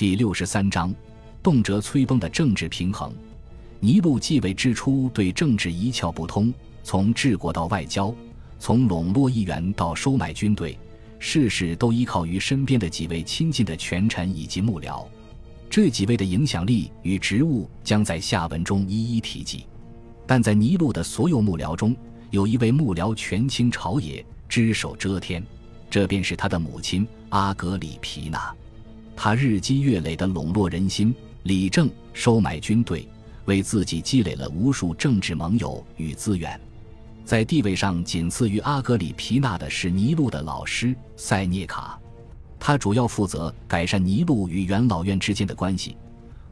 第六十三章，动辄摧崩的政治平衡。尼禄继位之初，对政治一窍不通，从治国到外交，从笼络议员到收买军队，事事都依靠于身边的几位亲近的权臣以及幕僚。这几位的影响力与职务将在下文中一一提及。但在尼禄的所有幕僚中，有一位幕僚权倾朝野，只手遮天，这便是他的母亲阿格里皮娜。他日积月累地笼络人心、理政、收买军队，为自己积累了无数政治盟友与资源。在地位上仅次于阿格里皮娜的是尼禄的老师塞涅卡，他主要负责改善尼禄与元老院之间的关系，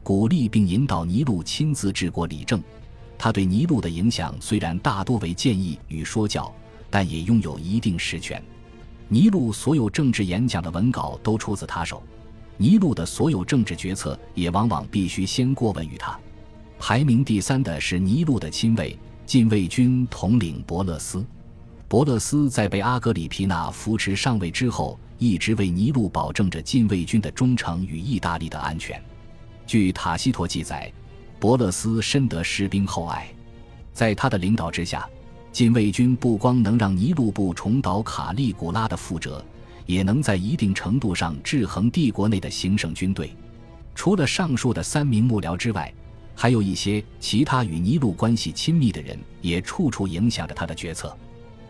鼓励并引导尼禄亲自治国理政。他对尼禄的影响虽然大多为建议与说教，但也拥有一定实权。尼禄所有政治演讲的文稿都出自他手。尼禄的所有政治决策也往往必须先过问于他。排名第三的是尼禄的亲卫禁卫军统领伯勒斯。伯勒斯在被阿格里皮娜扶持上位之后，一直为尼禄保证着禁卫军的忠诚与意大利的安全。据塔西佗记载，伯勒斯深得士兵厚爱，在他的领导之下，禁卫军不光能让尼禄部重蹈卡利古拉的覆辙。也能在一定程度上制衡帝国内的行省军队。除了上述的三名幕僚之外，还有一些其他与尼禄关系亲密的人也处处影响着他的决策。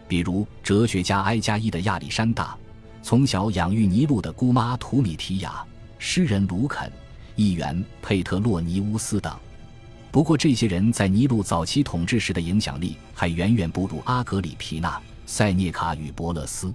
比如哲学家埃加伊的亚历山大，从小养育尼禄的姑妈图米提亚，诗人卢肯，议员佩特洛尼乌斯等。不过，这些人在尼禄早期统治时的影响力还远远不如阿格里皮娜、塞涅卡与伯勒斯。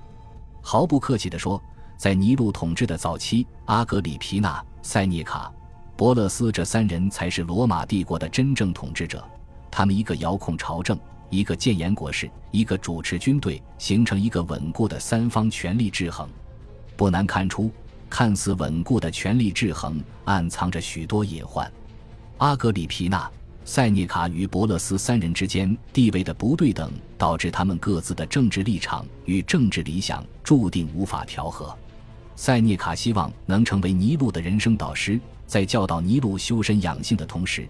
毫不客气地说，在尼禄统治的早期，阿格里皮娜、塞涅卡、伯勒斯这三人才是罗马帝国的真正统治者。他们一个遥控朝政，一个谏言国事，一个主持军队，形成一个稳固的三方权力制衡。不难看出，看似稳固的权力制衡暗藏着许多隐患。阿格里皮娜。塞涅卡与伯勒斯三人之间地位的不对等，导致他们各自的政治立场与政治理想注定无法调和。塞涅卡希望能成为尼禄的人生导师，在教导尼禄修身养性的同时，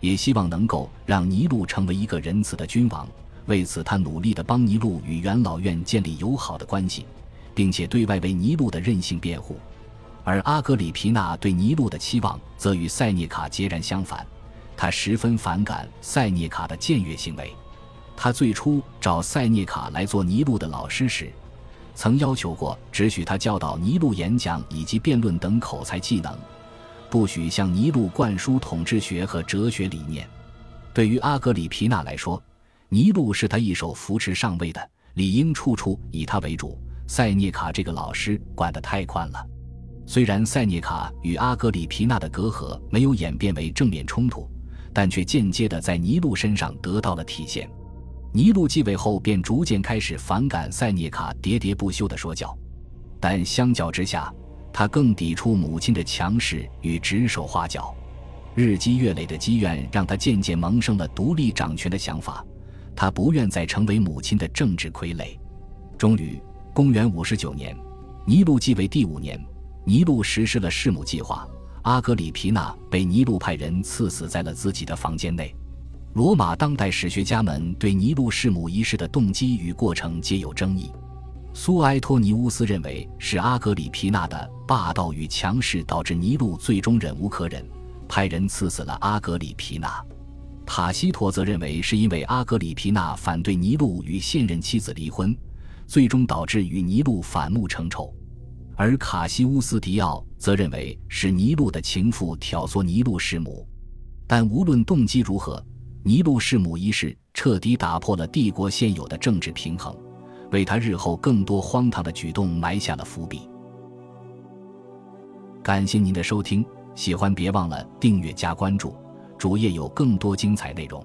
也希望能够让尼禄成为一个仁慈的君王。为此，他努力地帮尼禄与元老院建立友好的关系，并且对外为尼禄的任性辩护。而阿格里皮娜对尼禄的期望则与塞涅卡截然相反。他十分反感塞涅卡的僭越行为。他最初找塞涅卡来做尼禄的老师时，曾要求过只许他教导尼禄演讲以及辩论等口才技能，不许向尼禄灌输统治学和哲学理念。对于阿格里皮娜来说，尼禄是他一手扶持上位的，理应处处以他为主。塞涅卡这个老师管得太宽了。虽然塞涅卡与阿格里皮娜的隔阂没有演变为正面冲突。但却间接地在尼禄身上得到了体现。尼禄继位后，便逐渐开始反感塞涅卡喋喋不休的说教，但相较之下，他更抵触母亲的强势与指手画脚。日积月累的积怨让他渐渐萌生了独立掌权的想法。他不愿再成为母亲的政治傀儡。终于，公元五十九年，尼禄继位第五年，尼禄实施了弑母计划。阿格里皮娜被尼禄派人刺死在了自己的房间内。罗马当代史学家们对尼禄弑母一事的动机与过程皆有争议。苏埃托尼乌斯认为是阿格里皮娜的霸道与强势导致尼禄最终忍无可忍，派人刺死了阿格里皮娜。塔西佗则认为是因为阿格里皮娜反对尼禄与现任妻子离婚，最终导致与尼禄反目成仇。而卡西乌斯·迪奥则认为是尼禄的情妇挑唆尼禄弑母，但无论动机如何，尼禄弑母一事彻底打破了帝国现有的政治平衡，为他日后更多荒唐的举动埋下了伏笔。感谢您的收听，喜欢别忘了订阅加关注，主页有更多精彩内容。